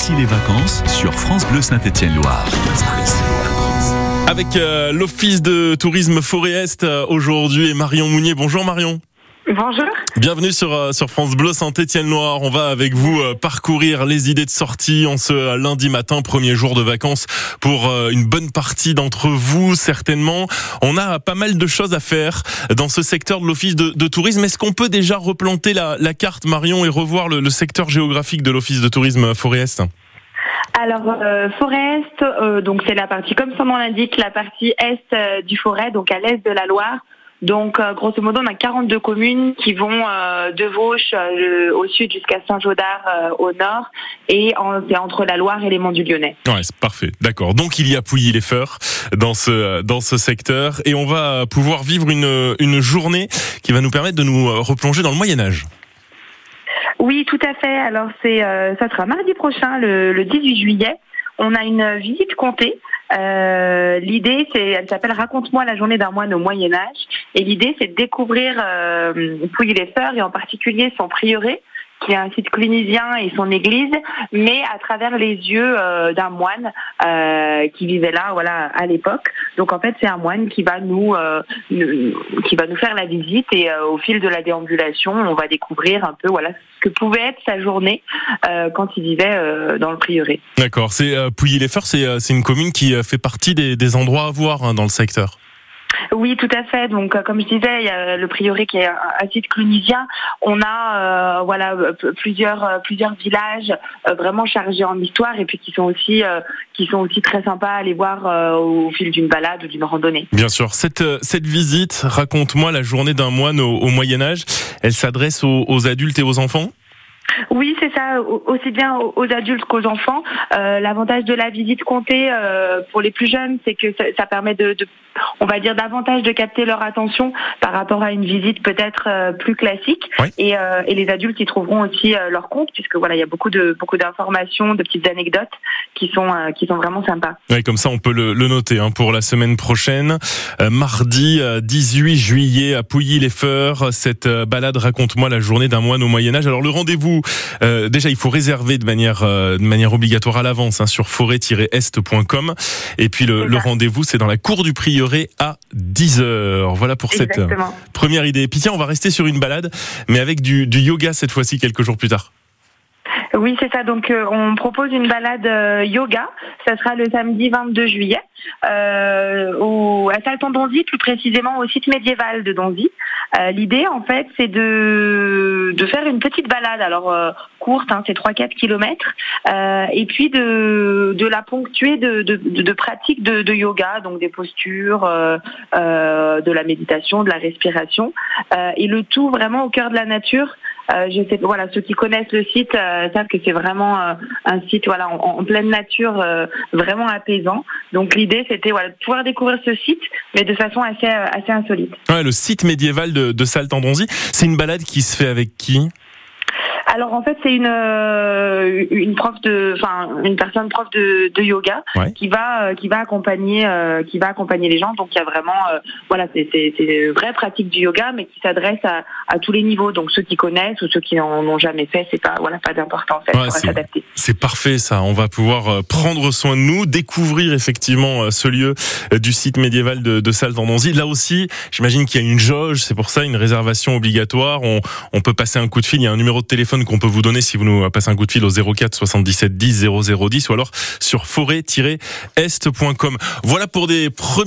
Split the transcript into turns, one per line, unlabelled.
Ici les vacances sur France Bleu Saint-Étienne-Loire.
Avec euh, l'Office de tourisme Forêt Est euh, aujourd'hui et Marion Mounier. Bonjour Marion.
Bonjour.
Bienvenue sur, euh, sur France Bleu Saint-Étienne-Loire. On va avec vous euh, parcourir les idées de sortie en ce euh, lundi matin, premier jour de vacances pour une bonne partie d'entre vous, certainement. On a pas mal de choses à faire dans ce secteur de l'Office de, de tourisme. Est-ce qu'on peut déjà replanter la, la carte, Marion, et revoir le, le secteur géographique de l'Office de tourisme Forêt Est
Alors, euh, forêt est, euh, donc c'est la partie, comme son nom l'indique, la partie est euh, du forêt, donc à l'est de la Loire. Donc, euh, grosso modo, on a 42 communes qui vont euh, de Vauche euh, au sud jusqu'à Saint-Gaudard euh, au nord, et en- c'est entre la Loire et les Monts du Lyonnais.
Ouais, c'est parfait. D'accord. Donc il y a Pouilly-les-Feurs dans ce dans ce secteur et on va pouvoir vivre une une journée qui va nous permettre de nous replonger dans le Moyen Âge.
Oui, tout à fait. Alors, c'est, euh, ça sera mardi prochain, le, le 18 juillet. On a une visite comptée. Euh, l'idée, c'est, elle s'appelle Raconte-moi la journée d'un moine au Moyen Âge. Et l'idée, c'est de découvrir euh, Pouilly-les-Feurs et en particulier son prieuré, qui est un site clunisien et son église, mais à travers les yeux euh, d'un moine euh, qui vivait là, voilà, à l'époque. Donc en fait, c'est un moine qui va nous, euh, qui va nous faire la visite et au fil de la déambulation, on va découvrir un peu, voilà, ce que pouvait être sa journée quand il vivait dans le prieuré.
D'accord. C'est Pouilly-les-Feurs, c'est une commune qui fait partie des, des endroits à voir hein, dans le secteur.
Oui, tout à fait. Donc, euh, comme je disais, il y a le prieuré qui est un, site clunisien. On a, euh, voilà, plusieurs euh, plusieurs villages vraiment chargés en histoire et puis qui sont aussi qui sont aussi très sympas à aller voir au fil d'une balade ou d'une randonnée.
Bien sûr. Cette cette visite, raconte-moi la journée d'un moine au, Moyen Âge. Elle s'adresse aux adultes et aux enfants?
Oui, c'est ça, au- aussi bien aux adultes qu'aux enfants. Euh, L'avantage de la visite comptée euh, pour les plus jeunes, c'est que ça, ça permet de, de- on va dire, davantage de capter leur attention par rapport à une visite peut-être euh, plus classique.
Oui.
Et, et les adultes y trouveront aussi leur compte, puisque voilà, il y a beaucoup de beaucoup d'informations, de petites anecdotes qui sont qui sont vraiment sympas.
Ouais, comme ça, on peut le, le noter hein, pour la semaine prochaine. Mardi euh, 18 juillet à Pouilly-les-Feurs, cette balade raconte-moi la journée d'un moine au Moyen Âge. Alors le rendez-vous, euh, déjà il faut réserver de manière euh, de manière obligatoire à l'avance hein, sur forêt-est.com. Et puis le, rendez-vous, c'est dans la cour du prieuré à 10h. Voilà pour cette euh, première idée. Et puis tiens, on va rester sur une balade, mais avec du, du yoga cette fois-ci quelques jours plus tard.
Oui, c'est ça. Donc, euh, on propose une balade euh, yoga. Ça sera le samedi 22 juillet euh, au, à Salton-Donzy, plus précisément au site médiéval de Donzy. Euh, L'idée, en fait, c'est de, de faire une petite balade. Alors, courte, hein, c'est 3-4 kilomètres. Et puis, de, de la ponctuer de, de, de, pratiques de, de yoga, donc des postures, de la méditation, de la respiration. Et le tout vraiment au cœur de la nature. Euh, je sais, voilà, ceux qui connaissent le site euh, savent que c'est vraiment euh, un site, voilà, en, pleine nature, vraiment apaisant. Donc l'idée, c'était voilà, de pouvoir découvrir ce site, mais de façon assez, assez insolite.
Ouais, le site médiéval de, de c'est une balade qui se fait avec qui?
Alors en fait, c'est une euh, une prof de, enfin une personne prof de, de yoga
Ouais.
qui va euh, qui va accompagner euh, qui va accompagner les gens. Donc il y a vraiment euh, voilà, c'est c'est une vraie pratique du yoga, mais qui s'adresse à, à tous les niveaux. Donc ceux qui connaissent ou ceux qui en ont jamais fait, c'est pas voilà pas d'importance.
Ouais,
s'adapter.
C'est parfait ça, on va pouvoir euh, prendre soin de nous, découvrir effectivement euh, ce lieu du site médiéval de, de Saltandonzy. Là aussi, j'imagine qu'il y a une jauge, c'est pour ça une réservation obligatoire. On, on peut passer un coup de fil, il y a un numéro de téléphone qu'on peut vous donner si vous nous passez un coup de fil au 04 77 10 00 10 ou alors sur forêt-est.com. Voilà pour des premiers